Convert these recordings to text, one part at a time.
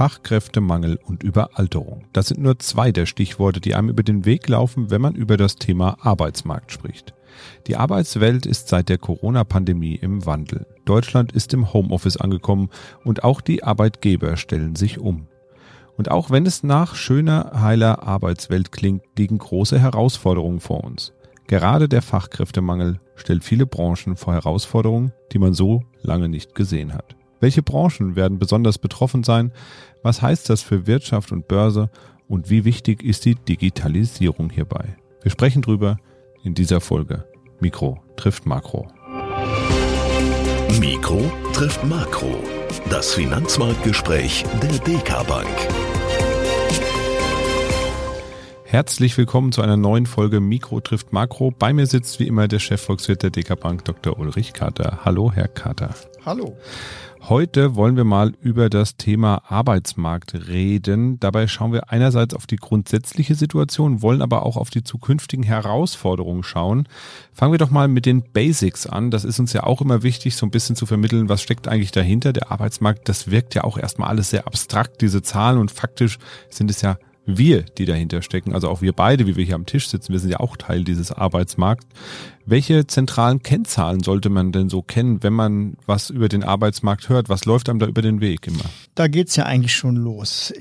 Fachkräftemangel und Überalterung. Das sind nur zwei der Stichworte, die einem über den Weg laufen, wenn man über das Thema Arbeitsmarkt spricht. Die Arbeitswelt ist seit der Corona-Pandemie im Wandel. Deutschland ist im Homeoffice angekommen und auch die Arbeitgeber stellen sich um. Und auch wenn es nach schöner, heiler Arbeitswelt klingt, liegen große Herausforderungen vor uns. Gerade der Fachkräftemangel stellt viele Branchen vor Herausforderungen, die man so lange nicht gesehen hat. Welche Branchen werden besonders betroffen sein? Was heißt das für Wirtschaft und Börse? Und wie wichtig ist die Digitalisierung hierbei? Wir sprechen drüber in dieser Folge. Mikro trifft Makro. Mikro trifft Makro. Das Finanzmarktgespräch der DK Bank. Herzlich willkommen zu einer neuen Folge Mikro trifft Makro. Bei mir sitzt wie immer der Chefvolkswirt der DK Bank, Dr. Ulrich Kater. Hallo, Herr Kater. Hallo. Heute wollen wir mal über das Thema Arbeitsmarkt reden. Dabei schauen wir einerseits auf die grundsätzliche Situation, wollen aber auch auf die zukünftigen Herausforderungen schauen. Fangen wir doch mal mit den Basics an. Das ist uns ja auch immer wichtig, so ein bisschen zu vermitteln, was steckt eigentlich dahinter. Der Arbeitsmarkt, das wirkt ja auch erstmal alles sehr abstrakt, diese Zahlen und faktisch sind es ja wir, die dahinter stecken, also auch wir beide, wie wir hier am Tisch sitzen, wir sind ja auch Teil dieses Arbeitsmarkts. Welche zentralen Kennzahlen sollte man denn so kennen, wenn man was über den Arbeitsmarkt hört? Was läuft einem da über den Weg immer? Da geht's ja eigentlich schon los.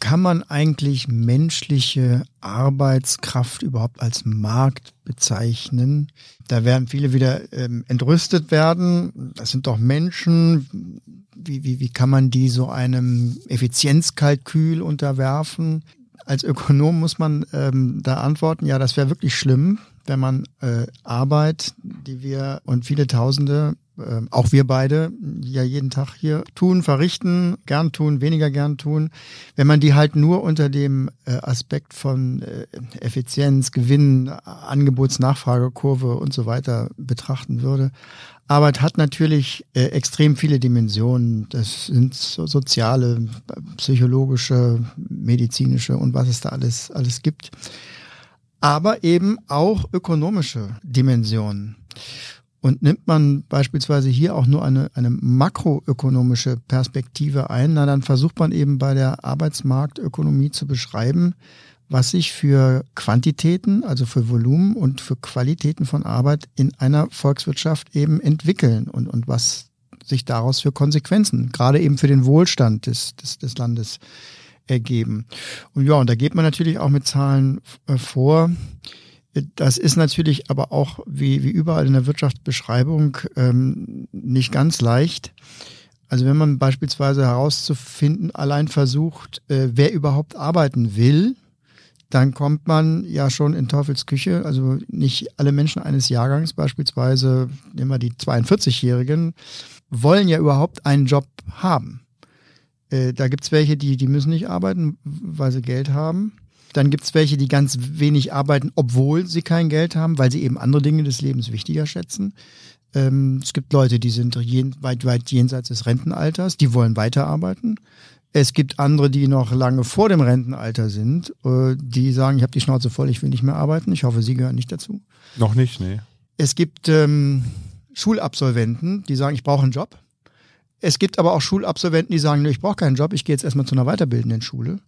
Kann man eigentlich menschliche Arbeitskraft überhaupt als Markt bezeichnen? Da werden viele wieder ähm, entrüstet werden. Das sind doch Menschen. Wie, wie, wie kann man die so einem Effizienzkalkül unterwerfen? Als Ökonom muss man ähm, da antworten, ja, das wäre wirklich schlimm, wenn man äh, Arbeit, die wir und viele Tausende, äh, auch wir beide, ja jeden Tag hier tun, verrichten, gern tun, weniger gern tun, wenn man die halt nur unter dem äh, Aspekt von äh, Effizienz, Gewinn, Angebots-Nachfragekurve und so weiter betrachten würde. Arbeit hat natürlich äh, extrem viele Dimensionen. Das sind so soziale, psychologische, medizinische und was es da alles, alles gibt. Aber eben auch ökonomische Dimensionen. Und nimmt man beispielsweise hier auch nur eine, eine makroökonomische Perspektive ein, na, dann versucht man eben bei der Arbeitsmarktökonomie zu beschreiben, was sich für Quantitäten, also für Volumen und für Qualitäten von Arbeit in einer Volkswirtschaft eben entwickeln und, und was sich daraus für Konsequenzen, gerade eben für den Wohlstand des, des, des Landes ergeben. Und ja, und da geht man natürlich auch mit Zahlen äh, vor. Das ist natürlich aber auch wie, wie überall in der Wirtschaftsbeschreibung ähm, nicht ganz leicht. Also wenn man beispielsweise herauszufinden allein versucht, äh, wer überhaupt arbeiten will, dann kommt man ja schon in Teufels Küche. Also nicht alle Menschen eines Jahrgangs, beispielsweise nehmen wir die 42-Jährigen, wollen ja überhaupt einen Job haben. Äh, da gibt's welche, die, die müssen nicht arbeiten, weil sie Geld haben. Dann gibt's welche, die ganz wenig arbeiten, obwohl sie kein Geld haben, weil sie eben andere Dinge des Lebens wichtiger schätzen. Ähm, es gibt Leute, die sind weit, weit jenseits des Rentenalters, die wollen weiterarbeiten. Es gibt andere, die noch lange vor dem Rentenalter sind, äh, die sagen, ich habe die Schnauze voll, ich will nicht mehr arbeiten. Ich hoffe, Sie gehören nicht dazu. Noch nicht, nee. Es gibt ähm, Schulabsolventen, die sagen, ich brauche einen Job. Es gibt aber auch Schulabsolventen, die sagen, ich brauche keinen Job, ich gehe jetzt erstmal zu einer weiterbildenden Schule.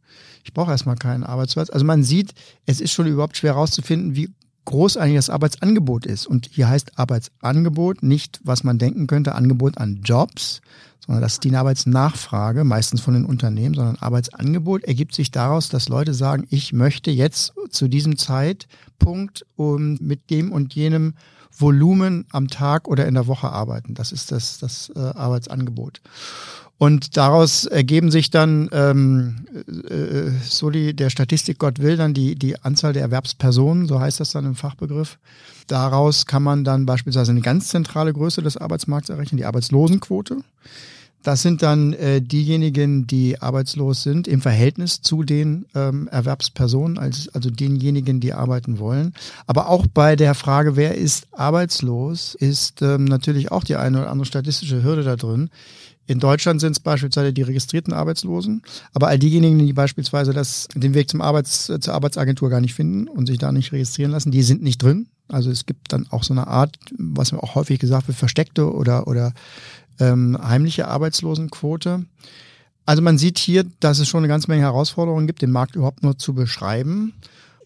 Ich brauche erstmal keinen Arbeitsplatz. Also man sieht, es ist schon überhaupt schwer herauszufinden, wie groß eigentlich das Arbeitsangebot ist. Und hier heißt Arbeitsangebot nicht, was man denken könnte, Angebot an Jobs, sondern das ist die Arbeitsnachfrage, meistens von den Unternehmen, sondern Arbeitsangebot ergibt sich daraus, dass Leute sagen, ich möchte jetzt zu diesem Zeitpunkt um, mit dem und jenem Volumen am Tag oder in der Woche arbeiten. Das ist das, das äh, Arbeitsangebot. Und daraus ergeben sich dann, ähm, äh, so die, der Statistik Gott will, dann die, die Anzahl der Erwerbspersonen, so heißt das dann im Fachbegriff. Daraus kann man dann beispielsweise eine ganz zentrale Größe des Arbeitsmarkts errechnen, die Arbeitslosenquote. Das sind dann äh, diejenigen, die arbeitslos sind im Verhältnis zu den ähm, Erwerbspersonen, also, also denjenigen, die arbeiten wollen. Aber auch bei der Frage, wer ist arbeitslos, ist ähm, natürlich auch die eine oder andere statistische Hürde da drin. In Deutschland sind es beispielsweise die registrierten Arbeitslosen, aber all diejenigen, die beispielsweise das, den Weg zum Arbeits, zur Arbeitsagentur gar nicht finden und sich da nicht registrieren lassen, die sind nicht drin. Also es gibt dann auch so eine Art, was mir auch häufig gesagt wird, versteckte oder, oder ähm, heimliche Arbeitslosenquote. Also man sieht hier, dass es schon eine ganze Menge Herausforderungen gibt, den Markt überhaupt nur zu beschreiben.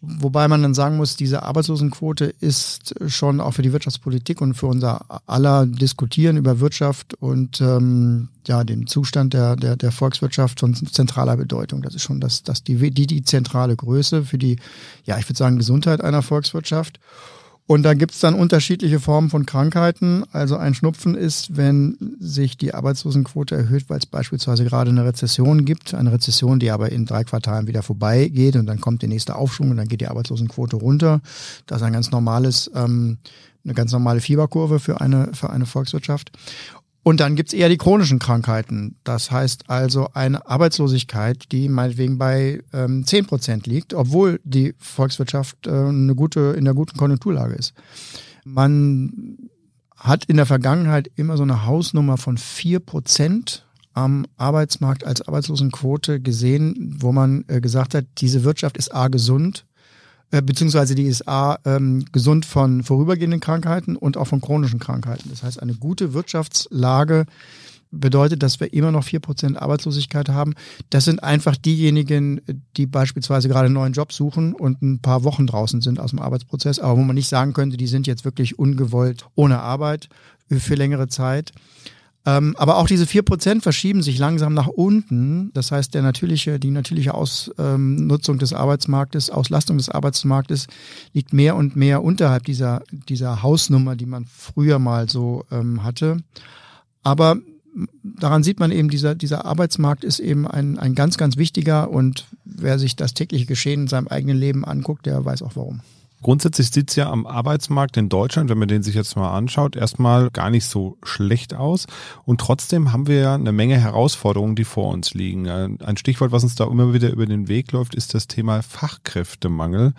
Wobei man dann sagen muss, diese Arbeitslosenquote ist schon auch für die Wirtschaftspolitik und für unser aller Diskutieren über Wirtschaft und ähm, ja den Zustand der, der, der Volkswirtschaft von zentraler Bedeutung. Das ist schon das, das die, die, die zentrale Größe für die, ja, ich würde sagen, Gesundheit einer Volkswirtschaft. Und da gibt's dann unterschiedliche Formen von Krankheiten. Also ein Schnupfen ist, wenn sich die Arbeitslosenquote erhöht, weil es beispielsweise gerade eine Rezession gibt. Eine Rezession, die aber in drei Quartalen wieder vorbeigeht und dann kommt der nächste Aufschwung und dann geht die Arbeitslosenquote runter. Das ist ein ganz normales, ähm, eine ganz normale Fieberkurve für eine, für eine Volkswirtschaft. Und dann gibt's eher die chronischen Krankheiten. Das heißt also eine Arbeitslosigkeit, die meinetwegen bei ähm, 10 Prozent liegt, obwohl die Volkswirtschaft äh, eine gute, in einer guten Konjunkturlage ist. Man hat in der Vergangenheit immer so eine Hausnummer von vier Prozent am Arbeitsmarkt als Arbeitslosenquote gesehen, wo man äh, gesagt hat, diese Wirtschaft ist A gesund, äh, beziehungsweise die ist A, ähm, gesund von vorübergehenden Krankheiten und auch von chronischen Krankheiten. Das heißt, eine gute Wirtschaftslage bedeutet, dass wir immer noch vier Prozent Arbeitslosigkeit haben. Das sind einfach diejenigen, die beispielsweise gerade einen neuen Job suchen und ein paar Wochen draußen sind aus dem Arbeitsprozess, aber wo man nicht sagen könnte, die sind jetzt wirklich ungewollt ohne Arbeit für längere Zeit. Ähm, aber auch diese vier Prozent verschieben sich langsam nach unten. Das heißt, der natürliche, die natürliche Ausnutzung des Arbeitsmarktes, Auslastung des Arbeitsmarktes liegt mehr und mehr unterhalb dieser, dieser Hausnummer, die man früher mal so ähm, hatte. Aber daran sieht man eben, dieser, dieser Arbeitsmarkt ist eben ein, ein ganz, ganz wichtiger und wer sich das tägliche Geschehen in seinem eigenen Leben anguckt, der weiß auch warum. Grundsätzlich sieht's ja am Arbeitsmarkt in Deutschland, wenn man den sich jetzt mal anschaut, erstmal gar nicht so schlecht aus. Und trotzdem haben wir ja eine Menge Herausforderungen, die vor uns liegen. Ein Stichwort, was uns da immer wieder über den Weg läuft, ist das Thema Fachkräftemangel.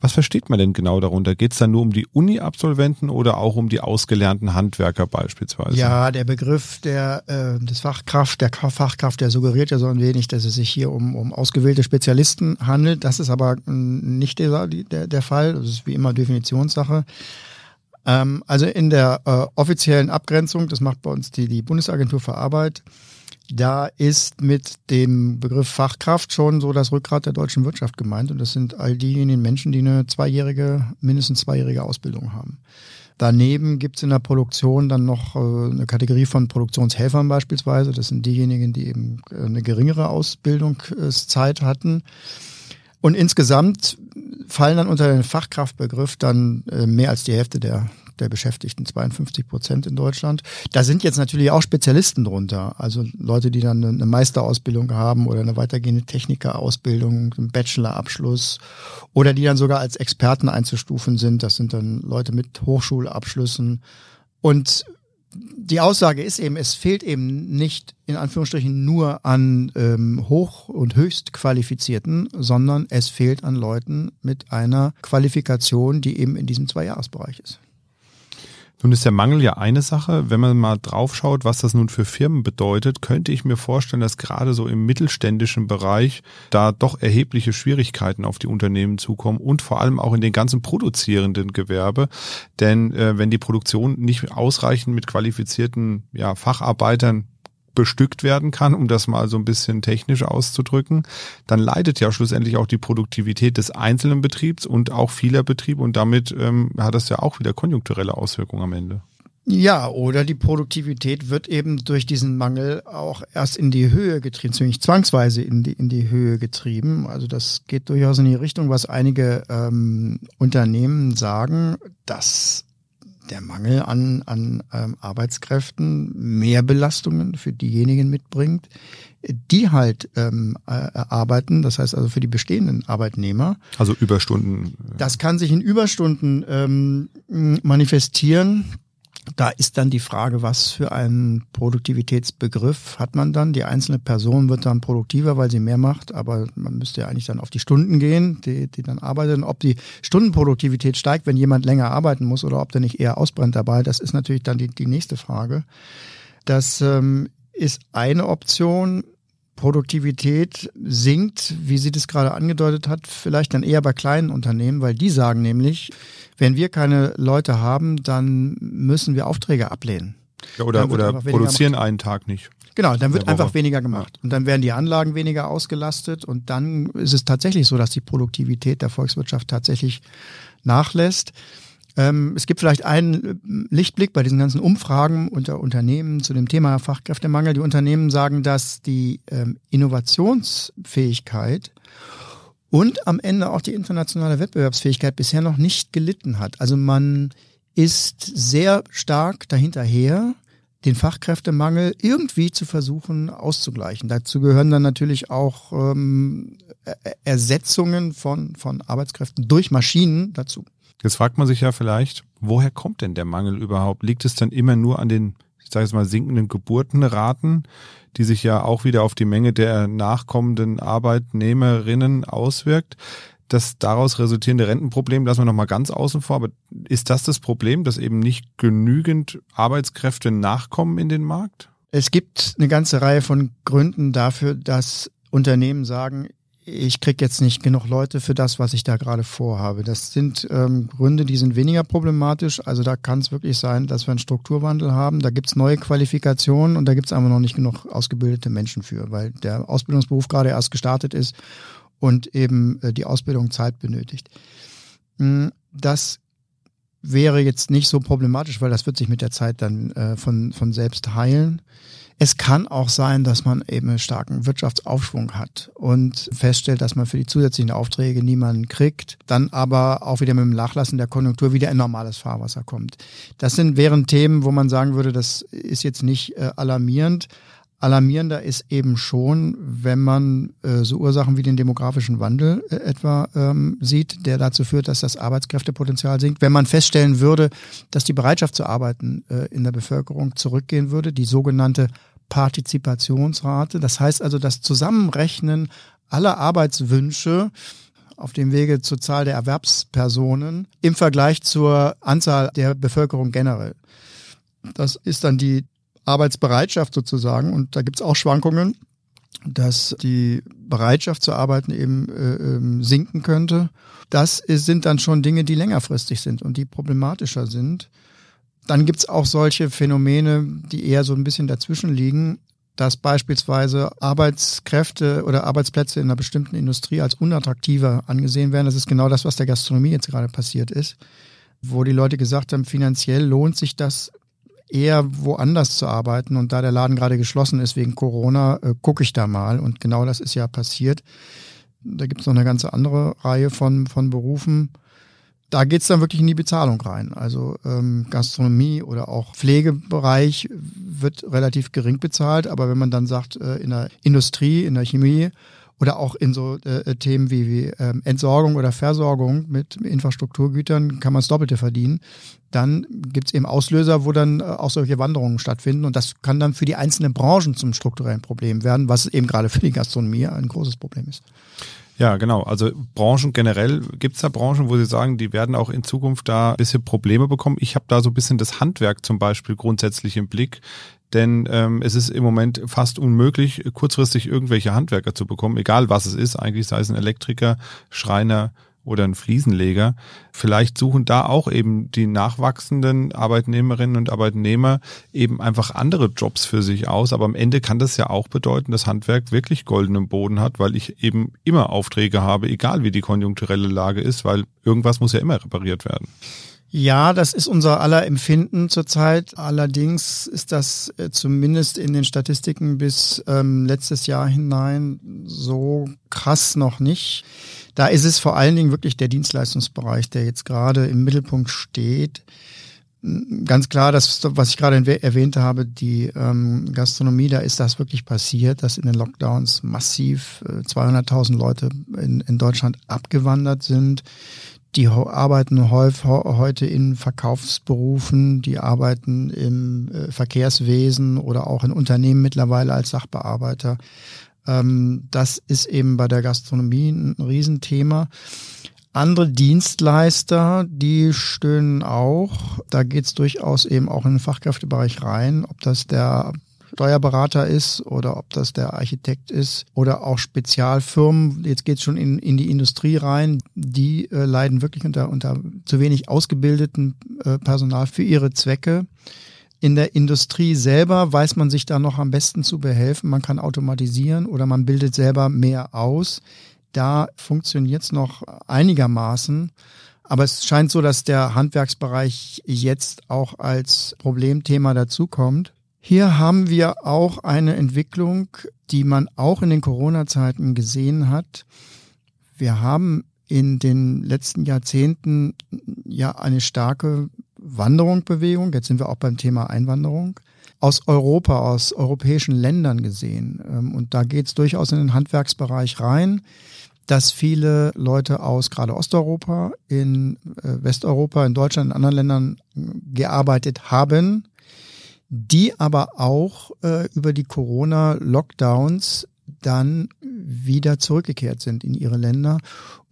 Was versteht man denn genau darunter? Geht es dann nur um die Uni-Absolventen oder auch um die ausgelernten Handwerker beispielsweise? Ja, der Begriff der, äh, des Fachkraft, der Fachkraft, der suggeriert ja so ein wenig, dass es sich hier um, um ausgewählte Spezialisten handelt. Das ist aber nicht der, der, der Fall. Das ist wie immer Definitionssache. Ähm, also in der äh, offiziellen Abgrenzung, das macht bei uns die, die Bundesagentur für Arbeit, da ist mit dem Begriff Fachkraft schon so das Rückgrat der deutschen Wirtschaft gemeint. Und das sind all diejenigen Menschen, die eine zweijährige, mindestens zweijährige Ausbildung haben. Daneben gibt es in der Produktion dann noch äh, eine Kategorie von Produktionshelfern beispielsweise. Das sind diejenigen, die eben äh, eine geringere Ausbildungszeit hatten. Und insgesamt fallen dann unter den Fachkraftbegriff dann äh, mehr als die Hälfte der der Beschäftigten, 52 Prozent in Deutschland. Da sind jetzt natürlich auch Spezialisten drunter, also Leute, die dann eine Meisterausbildung haben oder eine weitergehende Technikerausbildung, einen Bachelorabschluss oder die dann sogar als Experten einzustufen sind. Das sind dann Leute mit Hochschulabschlüssen. Und die Aussage ist eben, es fehlt eben nicht in Anführungsstrichen nur an ähm, hoch- und höchst qualifizierten, sondern es fehlt an Leuten mit einer Qualifikation, die eben in diesem Zweijahresbereich ist. Nun ist der Mangel ja eine Sache. Wenn man mal draufschaut, was das nun für Firmen bedeutet, könnte ich mir vorstellen, dass gerade so im mittelständischen Bereich da doch erhebliche Schwierigkeiten auf die Unternehmen zukommen und vor allem auch in den ganzen produzierenden Gewerbe. Denn äh, wenn die Produktion nicht ausreichend mit qualifizierten ja, Facharbeitern bestückt werden kann, um das mal so ein bisschen technisch auszudrücken, dann leidet ja schlussendlich auch die Produktivität des einzelnen Betriebs und auch vieler Betriebe und damit ähm, hat das ja auch wieder konjunkturelle Auswirkungen am Ende. Ja, oder die Produktivität wird eben durch diesen Mangel auch erst in die Höhe getrieben, ziemlich zwangsweise in die, in die Höhe getrieben. Also das geht durchaus in die Richtung, was einige ähm, Unternehmen sagen, dass der Mangel an, an ähm, Arbeitskräften mehr Belastungen für diejenigen mitbringt, die halt ähm, äh, arbeiten, das heißt also für die bestehenden Arbeitnehmer. Also Überstunden. Das kann sich in Überstunden ähm, manifestieren. Da ist dann die Frage, was für einen Produktivitätsbegriff hat man dann? Die einzelne Person wird dann produktiver, weil sie mehr macht, aber man müsste ja eigentlich dann auf die Stunden gehen, die, die dann arbeiten. Ob die Stundenproduktivität steigt, wenn jemand länger arbeiten muss oder ob der nicht eher ausbrennt dabei, das ist natürlich dann die, die nächste Frage. Das ähm, ist eine Option. Produktivität sinkt, wie sie das gerade angedeutet hat, vielleicht dann eher bei kleinen Unternehmen, weil die sagen nämlich, wenn wir keine Leute haben, dann müssen wir Aufträge ablehnen. Ja, oder oder produzieren einen Tag nicht. Genau, dann wird einfach weniger gemacht. Und dann werden die Anlagen weniger ausgelastet und dann ist es tatsächlich so, dass die Produktivität der Volkswirtschaft tatsächlich nachlässt. Ähm, es gibt vielleicht einen Lichtblick bei diesen ganzen Umfragen unter Unternehmen zu dem Thema Fachkräftemangel. Die Unternehmen sagen, dass die ähm, Innovationsfähigkeit und am Ende auch die internationale Wettbewerbsfähigkeit bisher noch nicht gelitten hat. Also man ist sehr stark dahinterher, den Fachkräftemangel irgendwie zu versuchen auszugleichen. Dazu gehören dann natürlich auch ähm, Ersetzungen von, von Arbeitskräften durch Maschinen dazu. Jetzt fragt man sich ja vielleicht, woher kommt denn der Mangel überhaupt? Liegt es dann immer nur an den, ich sage jetzt mal, sinkenden Geburtenraten, die sich ja auch wieder auf die Menge der nachkommenden Arbeitnehmerinnen auswirkt? Das daraus resultierende Rentenproblem lassen wir nochmal ganz außen vor. Aber ist das das Problem, dass eben nicht genügend Arbeitskräfte nachkommen in den Markt? Es gibt eine ganze Reihe von Gründen dafür, dass Unternehmen sagen, ich kriege jetzt nicht genug Leute für das, was ich da gerade vorhabe. Das sind ähm, Gründe, die sind weniger problematisch. Also da kann es wirklich sein, dass wir einen Strukturwandel haben. Da gibt es neue Qualifikationen und da gibt es einfach noch nicht genug ausgebildete Menschen für, weil der Ausbildungsberuf gerade erst gestartet ist und eben äh, die Ausbildung Zeit benötigt. Hm, das wäre jetzt nicht so problematisch, weil das wird sich mit der Zeit dann äh, von, von selbst heilen. Es kann auch sein, dass man eben einen starken Wirtschaftsaufschwung hat und feststellt, dass man für die zusätzlichen Aufträge niemanden kriegt, dann aber auch wieder mit dem Nachlassen der Konjunktur wieder in normales Fahrwasser kommt. Das sind wären Themen, wo man sagen würde, das ist jetzt nicht äh, alarmierend. Alarmierender ist eben schon, wenn man äh, so Ursachen wie den demografischen Wandel äh, etwa ähm, sieht, der dazu führt, dass das Arbeitskräftepotenzial sinkt. Wenn man feststellen würde, dass die Bereitschaft zu arbeiten äh, in der Bevölkerung zurückgehen würde, die sogenannte Partizipationsrate. Das heißt also das Zusammenrechnen aller Arbeitswünsche auf dem Wege zur Zahl der Erwerbspersonen im Vergleich zur Anzahl der Bevölkerung generell. Das ist dann die Arbeitsbereitschaft sozusagen. Und da gibt es auch Schwankungen, dass die Bereitschaft zu arbeiten eben äh, ähm, sinken könnte. Das ist, sind dann schon Dinge, die längerfristig sind und die problematischer sind. Dann gibt es auch solche Phänomene, die eher so ein bisschen dazwischen liegen, dass beispielsweise Arbeitskräfte oder Arbeitsplätze in einer bestimmten Industrie als unattraktiver angesehen werden. Das ist genau das, was der Gastronomie jetzt gerade passiert ist, wo die Leute gesagt haben, finanziell lohnt sich das eher woanders zu arbeiten. Und da der Laden gerade geschlossen ist wegen Corona, äh, gucke ich da mal. Und genau das ist ja passiert. Da gibt es noch eine ganze andere Reihe von, von Berufen. Da geht's dann wirklich in die Bezahlung rein. Also ähm, Gastronomie oder auch Pflegebereich wird relativ gering bezahlt. Aber wenn man dann sagt, äh, in der Industrie, in der Chemie oder auch in so äh, Themen wie, wie ähm, Entsorgung oder Versorgung mit Infrastrukturgütern kann man das Doppelte verdienen. Dann gibt's eben Auslöser, wo dann äh, auch solche Wanderungen stattfinden. Und das kann dann für die einzelnen Branchen zum strukturellen Problem werden, was eben gerade für die Gastronomie ein großes Problem ist. Ja, genau. Also Branchen generell, gibt's da Branchen, wo Sie sagen, die werden auch in Zukunft da ein bisschen Probleme bekommen? Ich habe da so ein bisschen das Handwerk zum Beispiel grundsätzlich im Blick. Denn ähm, es ist im Moment fast unmöglich, kurzfristig irgendwelche Handwerker zu bekommen, egal was es ist, eigentlich sei es ein Elektriker, Schreiner oder ein Fliesenleger. Vielleicht suchen da auch eben die nachwachsenden Arbeitnehmerinnen und Arbeitnehmer eben einfach andere Jobs für sich aus. Aber am Ende kann das ja auch bedeuten, dass Handwerk wirklich goldenen Boden hat, weil ich eben immer Aufträge habe, egal wie die konjunkturelle Lage ist, weil irgendwas muss ja immer repariert werden. Ja, das ist unser aller Empfinden zurzeit. Allerdings ist das äh, zumindest in den Statistiken bis ähm, letztes Jahr hinein so krass noch nicht. Da ist es vor allen Dingen wirklich der Dienstleistungsbereich, der jetzt gerade im Mittelpunkt steht. Ganz klar, das, was ich gerade erwähnt habe, die ähm, Gastronomie, da ist das wirklich passiert, dass in den Lockdowns massiv äh, 200.000 Leute in, in Deutschland abgewandert sind die arbeiten heute in Verkaufsberufen, die arbeiten im äh, Verkehrswesen oder auch in Unternehmen mittlerweile als Sachbearbeiter. Ähm, das ist eben bei der Gastronomie ein Riesenthema. Andere Dienstleister, die stöhnen auch. Da geht es durchaus eben auch in den Fachkräftebereich rein, ob das der Steuerberater ist oder ob das der Architekt ist oder auch Spezialfirmen. Jetzt geht es schon in, in die Industrie rein. Die äh, leiden wirklich unter, unter zu wenig ausgebildeten äh, Personal für ihre Zwecke. In der Industrie selber weiß man sich da noch am besten zu behelfen. Man kann automatisieren oder man bildet selber mehr aus. Da funktioniert es noch einigermaßen. Aber es scheint so, dass der Handwerksbereich jetzt auch als Problemthema dazukommt. Hier haben wir auch eine Entwicklung, die man auch in den Corona-Zeiten gesehen hat. Wir haben in den letzten Jahrzehnten ja eine starke Wanderung, Bewegung. Jetzt sind wir auch beim Thema Einwanderung aus Europa, aus europäischen Ländern gesehen. Ähm, und da geht es durchaus in den Handwerksbereich rein, dass viele Leute aus gerade Osteuropa, in äh, Westeuropa, in Deutschland, in anderen Ländern äh, gearbeitet haben, die aber auch äh, über die Corona-Lockdowns dann wieder zurückgekehrt sind in ihre Länder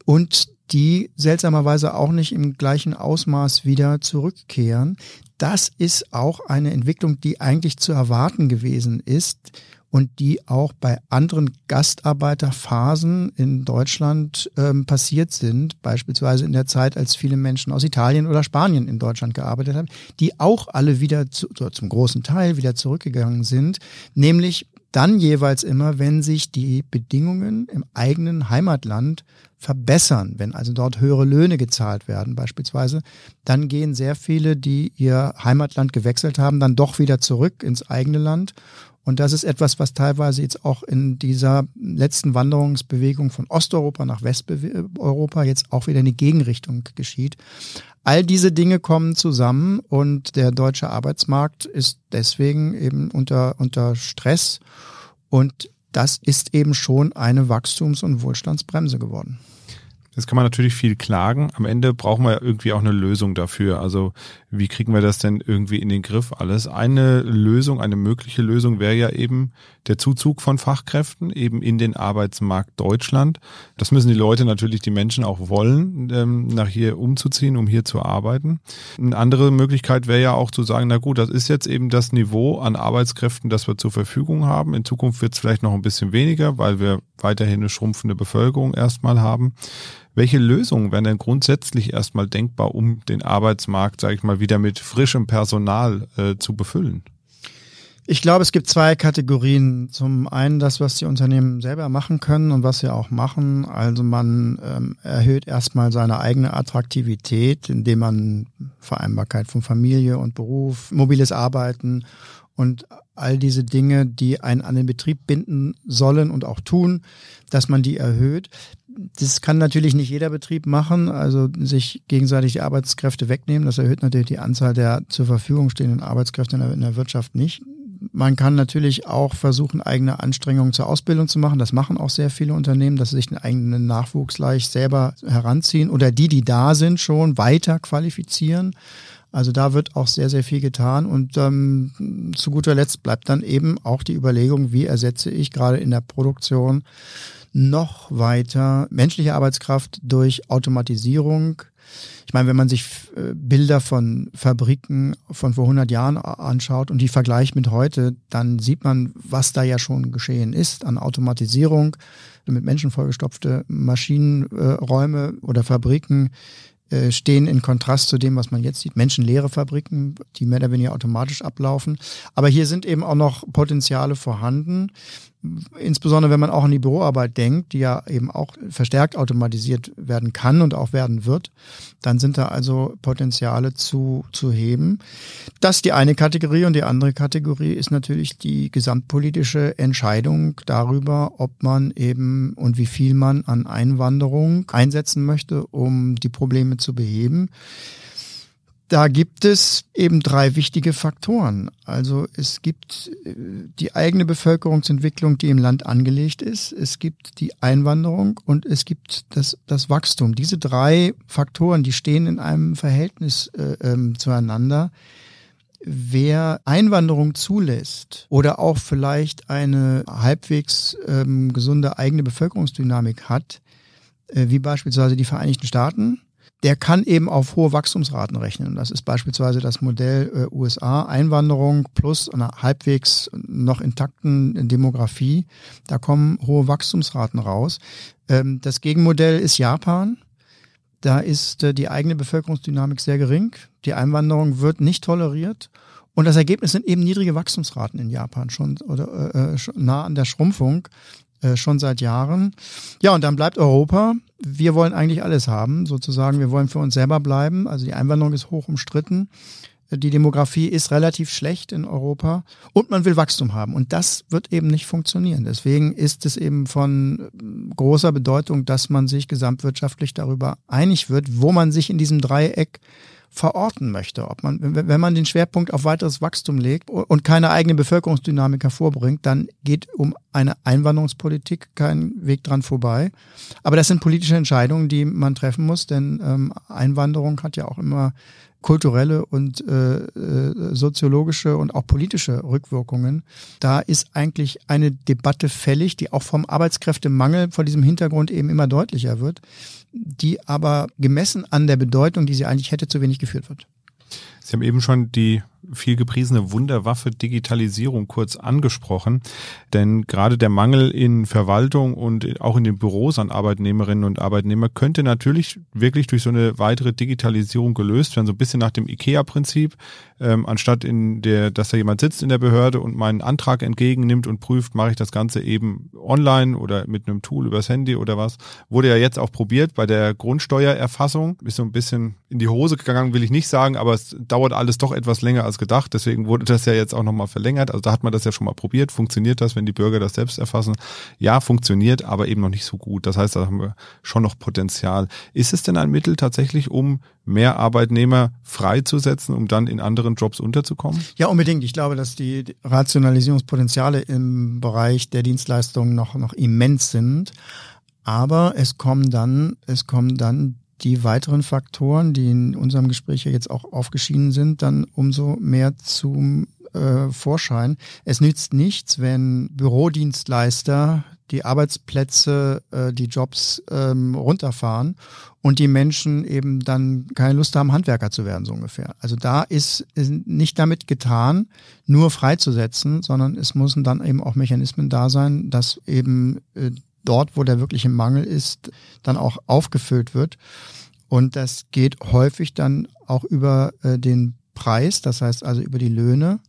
und die seltsamerweise auch nicht im gleichen Ausmaß wieder zurückkehren. Das ist auch eine Entwicklung, die eigentlich zu erwarten gewesen ist und die auch bei anderen Gastarbeiterphasen in Deutschland ähm, passiert sind, beispielsweise in der Zeit, als viele Menschen aus Italien oder Spanien in Deutschland gearbeitet haben, die auch alle wieder zu, zum großen Teil wieder zurückgegangen sind, nämlich dann jeweils immer, wenn sich die Bedingungen im eigenen Heimatland verbessern, wenn also dort höhere Löhne gezahlt werden beispielsweise, dann gehen sehr viele, die ihr Heimatland gewechselt haben, dann doch wieder zurück ins eigene Land. Und das ist etwas, was teilweise jetzt auch in dieser letzten Wanderungsbewegung von Osteuropa nach Westeuropa jetzt auch wieder in die Gegenrichtung geschieht. All diese Dinge kommen zusammen und der deutsche Arbeitsmarkt ist deswegen eben unter, unter Stress und das ist eben schon eine Wachstums- und Wohlstandsbremse geworden. Jetzt kann man natürlich viel klagen. Am Ende brauchen wir irgendwie auch eine Lösung dafür. Also wie kriegen wir das denn irgendwie in den Griff alles? Eine Lösung, eine mögliche Lösung wäre ja eben der Zuzug von Fachkräften eben in den Arbeitsmarkt Deutschland. Das müssen die Leute natürlich, die Menschen auch wollen, ähm, nach hier umzuziehen, um hier zu arbeiten. Eine andere Möglichkeit wäre ja auch zu sagen, na gut, das ist jetzt eben das Niveau an Arbeitskräften, das wir zur Verfügung haben. In Zukunft wird es vielleicht noch ein bisschen weniger, weil wir weiterhin eine schrumpfende Bevölkerung erstmal haben. Welche Lösungen wären denn grundsätzlich erstmal denkbar, um den Arbeitsmarkt, sage ich mal, wieder mit frischem Personal äh, zu befüllen? Ich glaube, es gibt zwei Kategorien. Zum einen das, was die Unternehmen selber machen können und was sie auch machen. Also man ähm, erhöht erstmal seine eigene Attraktivität, indem man Vereinbarkeit von Familie und Beruf, mobiles Arbeiten und all diese Dinge, die einen an den Betrieb binden sollen und auch tun, dass man die erhöht. Das kann natürlich nicht jeder Betrieb machen, also sich gegenseitig die Arbeitskräfte wegnehmen. Das erhöht natürlich die Anzahl der zur Verfügung stehenden Arbeitskräfte in der, in der Wirtschaft nicht. Man kann natürlich auch versuchen, eigene Anstrengungen zur Ausbildung zu machen. Das machen auch sehr viele Unternehmen, dass sie sich den eigenen Nachwuchs gleich selber heranziehen oder die, die da sind, schon weiter qualifizieren. Also da wird auch sehr, sehr viel getan. Und ähm, zu guter Letzt bleibt dann eben auch die Überlegung, wie ersetze ich gerade in der Produktion noch weiter menschliche Arbeitskraft durch Automatisierung. Ich meine, wenn man sich äh, Bilder von Fabriken von vor 100 Jahren anschaut und die vergleicht mit heute, dann sieht man, was da ja schon geschehen ist an Automatisierung, mit Menschen vollgestopfte Maschinenräume äh, oder Fabriken, äh, stehen in Kontrast zu dem, was man jetzt sieht. Menschenleere Fabriken, die mehr oder weniger automatisch ablaufen. Aber hier sind eben auch noch Potenziale vorhanden insbesondere wenn man auch an die Büroarbeit denkt, die ja eben auch verstärkt automatisiert werden kann und auch werden wird, dann sind da also Potenziale zu, zu heben. Das ist die eine Kategorie und die andere Kategorie ist natürlich die gesamtpolitische Entscheidung darüber, ob man eben und wie viel man an Einwanderung einsetzen möchte, um die Probleme zu beheben. Da gibt es eben drei wichtige Faktoren. Also es gibt äh, die eigene Bevölkerungsentwicklung, die im Land angelegt ist. Es gibt die Einwanderung und es gibt das, das Wachstum. Diese drei Faktoren, die stehen in einem Verhältnis äh, ähm, zueinander. Wer Einwanderung zulässt oder auch vielleicht eine halbwegs ähm, gesunde eigene Bevölkerungsdynamik hat, äh, wie beispielsweise die Vereinigten Staaten, der kann eben auf hohe Wachstumsraten rechnen. Das ist beispielsweise das Modell äh, USA, Einwanderung plus einer halbwegs noch intakten Demografie. Da kommen hohe Wachstumsraten raus. Ähm, das Gegenmodell ist Japan. Da ist äh, die eigene Bevölkerungsdynamik sehr gering. Die Einwanderung wird nicht toleriert Und das Ergebnis sind eben niedrige Wachstumsraten in Japan schon oder äh, schon nah an der Schrumpfung äh, schon seit Jahren. Ja, und dann bleibt Europa. Wir wollen eigentlich alles haben, sozusagen. Wir wollen für uns selber bleiben. Also die Einwanderung ist hoch umstritten. Die Demografie ist relativ schlecht in Europa und man will Wachstum haben. Und das wird eben nicht funktionieren. Deswegen ist es eben von großer Bedeutung, dass man sich gesamtwirtschaftlich darüber einig wird, wo man sich in diesem Dreieck verorten möchte. Ob man, wenn man den Schwerpunkt auf weiteres Wachstum legt und keine eigene Bevölkerungsdynamik hervorbringt, dann geht um eine Einwanderungspolitik kein Weg dran vorbei. Aber das sind politische Entscheidungen, die man treffen muss, denn ähm, Einwanderung hat ja auch immer kulturelle und äh, äh, soziologische und auch politische Rückwirkungen. Da ist eigentlich eine Debatte fällig, die auch vom Arbeitskräftemangel vor diesem Hintergrund eben immer deutlicher wird, die aber gemessen an der Bedeutung, die sie eigentlich hätte, zu wenig geführt wird. Sie haben eben schon die viel gepriesene Wunderwaffe Digitalisierung kurz angesprochen. Denn gerade der Mangel in Verwaltung und auch in den Büros an Arbeitnehmerinnen und Arbeitnehmer könnte natürlich wirklich durch so eine weitere Digitalisierung gelöst werden. So ein bisschen nach dem IKEA-Prinzip. Ähm, anstatt in der, dass da jemand sitzt in der Behörde und meinen Antrag entgegennimmt und prüft, mache ich das Ganze eben online oder mit einem Tool übers Handy oder was. Wurde ja jetzt auch probiert bei der Grundsteuererfassung. Ist so ein bisschen in die Hose gegangen, will ich nicht sagen, aber es dauert alles doch etwas länger als gedacht. Deswegen wurde das ja jetzt auch nochmal verlängert. Also da hat man das ja schon mal probiert. Funktioniert das, wenn die Bürger das selbst erfassen? Ja, funktioniert, aber eben noch nicht so gut. Das heißt, da haben wir schon noch Potenzial. Ist es denn ein Mittel tatsächlich, um mehr Arbeitnehmer freizusetzen, um dann in anderen Jobs unterzukommen? Ja, unbedingt. Ich glaube, dass die Rationalisierungspotenziale im Bereich der Dienstleistungen noch, noch immens sind. Aber es kommen dann, es kommen dann die weiteren Faktoren, die in unserem Gespräch ja jetzt auch aufgeschieden sind, dann umso mehr zum äh, Vorschein. Es nützt nichts, wenn Bürodienstleister die Arbeitsplätze, äh, die Jobs ähm, runterfahren und die Menschen eben dann keine Lust haben, Handwerker zu werden, so ungefähr. Also da ist, ist nicht damit getan, nur freizusetzen, sondern es müssen dann eben auch Mechanismen da sein, dass eben äh, dort, wo der wirkliche Mangel ist, dann auch aufgefüllt wird. Und das geht häufig dann auch über äh, den Preis, das heißt also über die Löhne.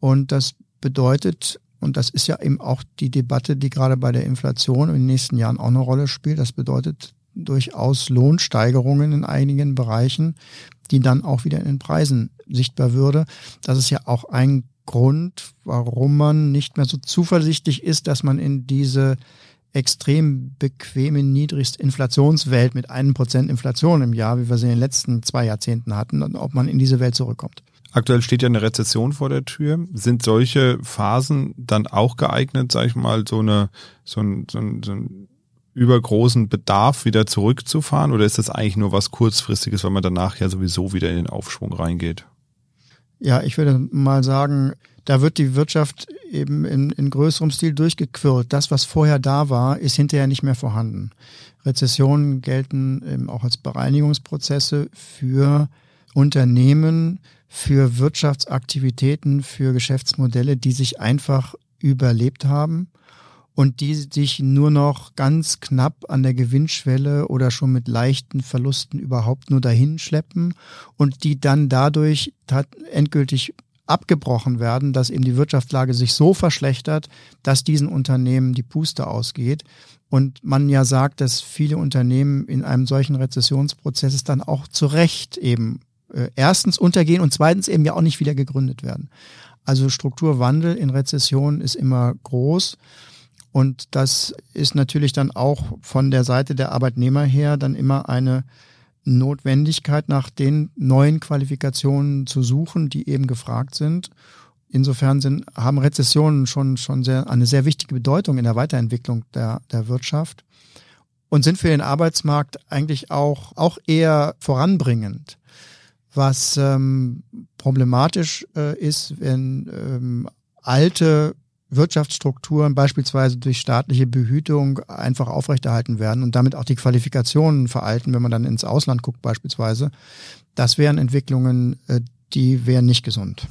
Und das bedeutet, und das ist ja eben auch die Debatte, die gerade bei der Inflation in den nächsten Jahren auch eine Rolle spielt, das bedeutet durchaus Lohnsteigerungen in einigen Bereichen, die dann auch wieder in den Preisen sichtbar würde. Das ist ja auch ein Grund, warum man nicht mehr so zuversichtlich ist, dass man in diese extrem bequeme Niedrigstinflationswelt mit einem Prozent Inflation im Jahr, wie wir sie in den letzten zwei Jahrzehnten hatten, ob man in diese Welt zurückkommt. Aktuell steht ja eine Rezession vor der Tür. Sind solche Phasen dann auch geeignet, sag ich mal, so eine, so ein, so ein, so ein übergroßen Bedarf wieder zurückzufahren? Oder ist das eigentlich nur was kurzfristiges, weil man danach ja sowieso wieder in den Aufschwung reingeht? Ja, ich würde mal sagen, da wird die Wirtschaft eben in, in größerem Stil durchgequirlt. Das, was vorher da war, ist hinterher nicht mehr vorhanden. Rezessionen gelten eben auch als Bereinigungsprozesse für Unternehmen, für Wirtschaftsaktivitäten, für Geschäftsmodelle, die sich einfach überlebt haben und die sich nur noch ganz knapp an der Gewinnschwelle oder schon mit leichten Verlusten überhaupt nur dahin schleppen und die dann dadurch endgültig abgebrochen werden, dass eben die Wirtschaftslage sich so verschlechtert, dass diesen Unternehmen die Puste ausgeht. Und man ja sagt, dass viele Unternehmen in einem solchen Rezessionsprozess dann auch zu Recht eben äh, erstens untergehen und zweitens eben ja auch nicht wieder gegründet werden. Also Strukturwandel in Rezession ist immer groß. Und das ist natürlich dann auch von der Seite der Arbeitnehmer her dann immer eine Notwendigkeit, nach den neuen Qualifikationen zu suchen, die eben gefragt sind. Insofern sind, haben Rezessionen schon, schon sehr, eine sehr wichtige Bedeutung in der Weiterentwicklung der, der Wirtschaft und sind für den Arbeitsmarkt eigentlich auch, auch eher voranbringend. Was ähm, problematisch äh, ist, wenn ähm, alte Wirtschaftsstrukturen beispielsweise durch staatliche Behütung einfach aufrechterhalten werden und damit auch die Qualifikationen veralten, wenn man dann ins Ausland guckt beispielsweise. Das wären Entwicklungen, äh, die wären nicht gesund.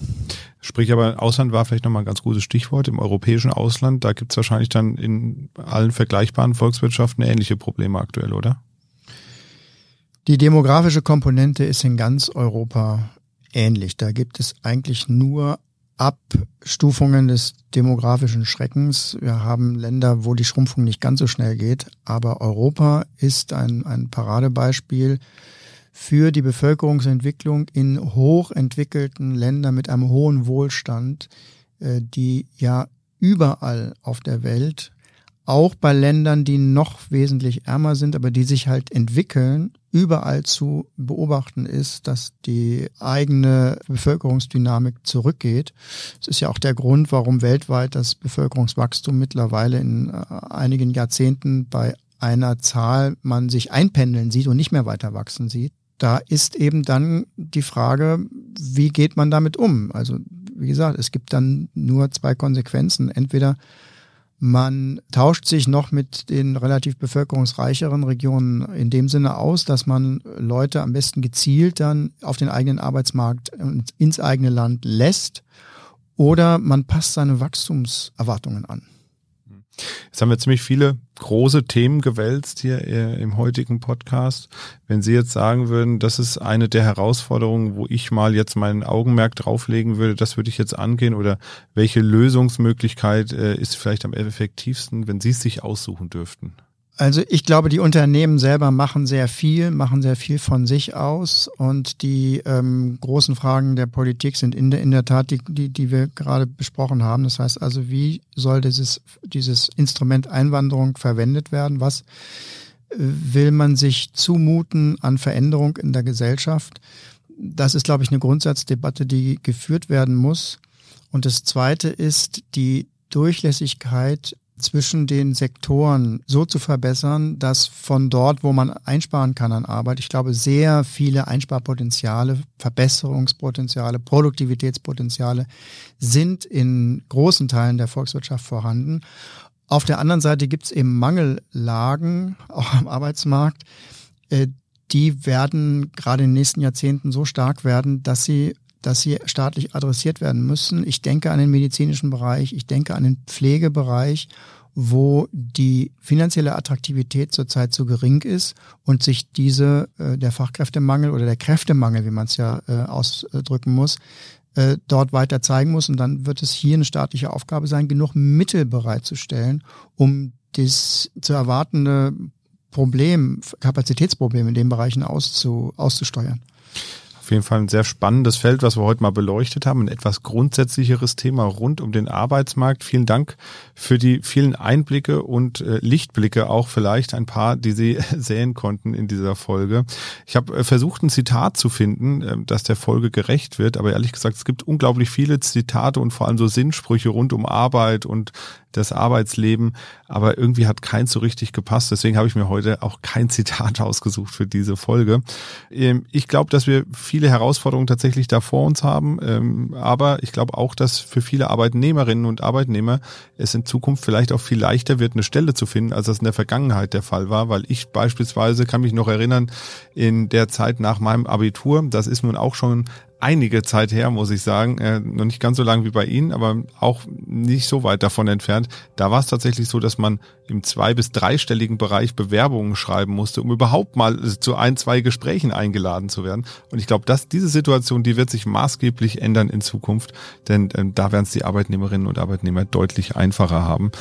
Sprich aber, Ausland war vielleicht nochmal ein ganz gutes Stichwort. Im europäischen Ausland, da gibt es wahrscheinlich dann in allen vergleichbaren Volkswirtschaften ähnliche Probleme aktuell, oder? Die demografische Komponente ist in ganz Europa ähnlich. Da gibt es eigentlich nur Abstufungen des demografischen Schreckens. Wir haben Länder, wo die Schrumpfung nicht ganz so schnell geht, aber Europa ist ein, ein Paradebeispiel für die Bevölkerungsentwicklung in hochentwickelten Ländern mit einem hohen Wohlstand, äh, die ja überall auf der Welt auch bei Ländern, die noch wesentlich ärmer sind, aber die sich halt entwickeln, überall zu beobachten ist, dass die eigene Bevölkerungsdynamik zurückgeht. Es ist ja auch der Grund, warum weltweit das Bevölkerungswachstum mittlerweile in äh, einigen Jahrzehnten bei einer Zahl man sich einpendeln sieht und nicht mehr weiter wachsen sieht. Da ist eben dann die Frage, wie geht man damit um? Also, wie gesagt, es gibt dann nur zwei Konsequenzen. Entweder man tauscht sich noch mit den relativ bevölkerungsreicheren Regionen in dem Sinne aus, dass man Leute am besten gezielt dann auf den eigenen Arbeitsmarkt ins eigene Land lässt oder man passt seine Wachstumserwartungen an. Jetzt haben wir ziemlich viele große Themen gewälzt hier äh, im heutigen Podcast. Wenn Sie jetzt sagen würden, das ist eine der Herausforderungen, wo ich mal jetzt mein Augenmerk drauflegen würde, das würde ich jetzt angehen oder welche Lösungsmöglichkeit äh, ist vielleicht am effektivsten, wenn Sie es sich aussuchen dürften? Also ich glaube, die Unternehmen selber machen sehr viel, machen sehr viel von sich aus und die ähm, großen Fragen der Politik sind in der, in der Tat die, die, die wir gerade besprochen haben. Das heißt also, wie soll dieses, dieses Instrument Einwanderung verwendet werden? Was äh, will man sich zumuten an Veränderung in der Gesellschaft? Das ist, glaube ich, eine Grundsatzdebatte, die geführt werden muss. Und das Zweite ist die Durchlässigkeit zwischen den Sektoren so zu verbessern, dass von dort, wo man einsparen kann an Arbeit, ich glaube, sehr viele Einsparpotenziale, Verbesserungspotenziale, Produktivitätspotenziale sind in großen Teilen der Volkswirtschaft vorhanden. Auf der anderen Seite gibt es eben Mangellagen, auch am Arbeitsmarkt, äh, die werden gerade in den nächsten Jahrzehnten so stark werden, dass sie dass sie staatlich adressiert werden müssen. Ich denke an den medizinischen Bereich, ich denke an den Pflegebereich, wo die finanzielle Attraktivität zurzeit zu gering ist und sich diese, äh, der Fachkräftemangel oder der Kräftemangel, wie man es ja äh, ausdrücken muss, äh, dort weiter zeigen muss. Und dann wird es hier eine staatliche Aufgabe sein, genug Mittel bereitzustellen, um das zu erwartende Problem, Kapazitätsproblem in den Bereichen auszu, auszusteuern. Jeden Fall ein sehr spannendes Feld, was wir heute mal beleuchtet haben. Ein etwas grundsätzlicheres Thema rund um den Arbeitsmarkt. Vielen Dank für die vielen Einblicke und äh, Lichtblicke, auch vielleicht ein paar, die Sie sehen konnten in dieser Folge. Ich habe äh, versucht, ein Zitat zu finden, äh, das der Folge gerecht wird. Aber ehrlich gesagt, es gibt unglaublich viele Zitate und vor allem so Sinnsprüche rund um Arbeit und das Arbeitsleben, aber irgendwie hat keins so richtig gepasst. Deswegen habe ich mir heute auch kein Zitat ausgesucht für diese Folge. Ähm, ich glaube, dass wir viele Herausforderungen tatsächlich da vor uns haben, ähm, aber ich glaube auch, dass für viele Arbeitnehmerinnen und Arbeitnehmer es in Zukunft vielleicht auch viel leichter wird, eine Stelle zu finden, als das in der Vergangenheit der Fall war, weil ich beispielsweise kann mich noch erinnern, in der Zeit nach meinem Abitur, das ist nun auch schon einige Zeit her, muss ich sagen. Äh, noch nicht ganz so lang wie bei Ihnen, aber auch nicht so weit davon entfernt. Da war es tatsächlich so, dass man im zwei- bis dreistelligen Bereich Bewerbungen schreiben musste, um überhaupt mal zu ein, zwei Gesprächen eingeladen zu werden. Und ich glaube, dass diese Situation, die wird sich maßgeblich ändern in Zukunft, denn ähm, da werden es die Arbeitnehmerinnen und Arbeitnehmer deutlich einfacher haben.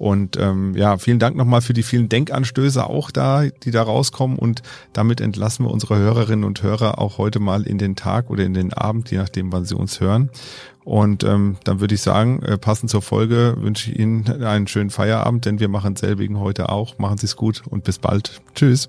Und ähm, ja, vielen Dank nochmal für die vielen Denkanstöße auch da, die da rauskommen. Und damit entlassen wir unsere Hörerinnen und Hörer auch heute mal in den Tag oder in den Abend, je nachdem, wann sie uns hören. Und ähm, dann würde ich sagen, äh, passend zur Folge wünsche ich Ihnen einen schönen Feierabend, denn wir machen selbigen heute auch. Machen Sie es gut und bis bald. Tschüss.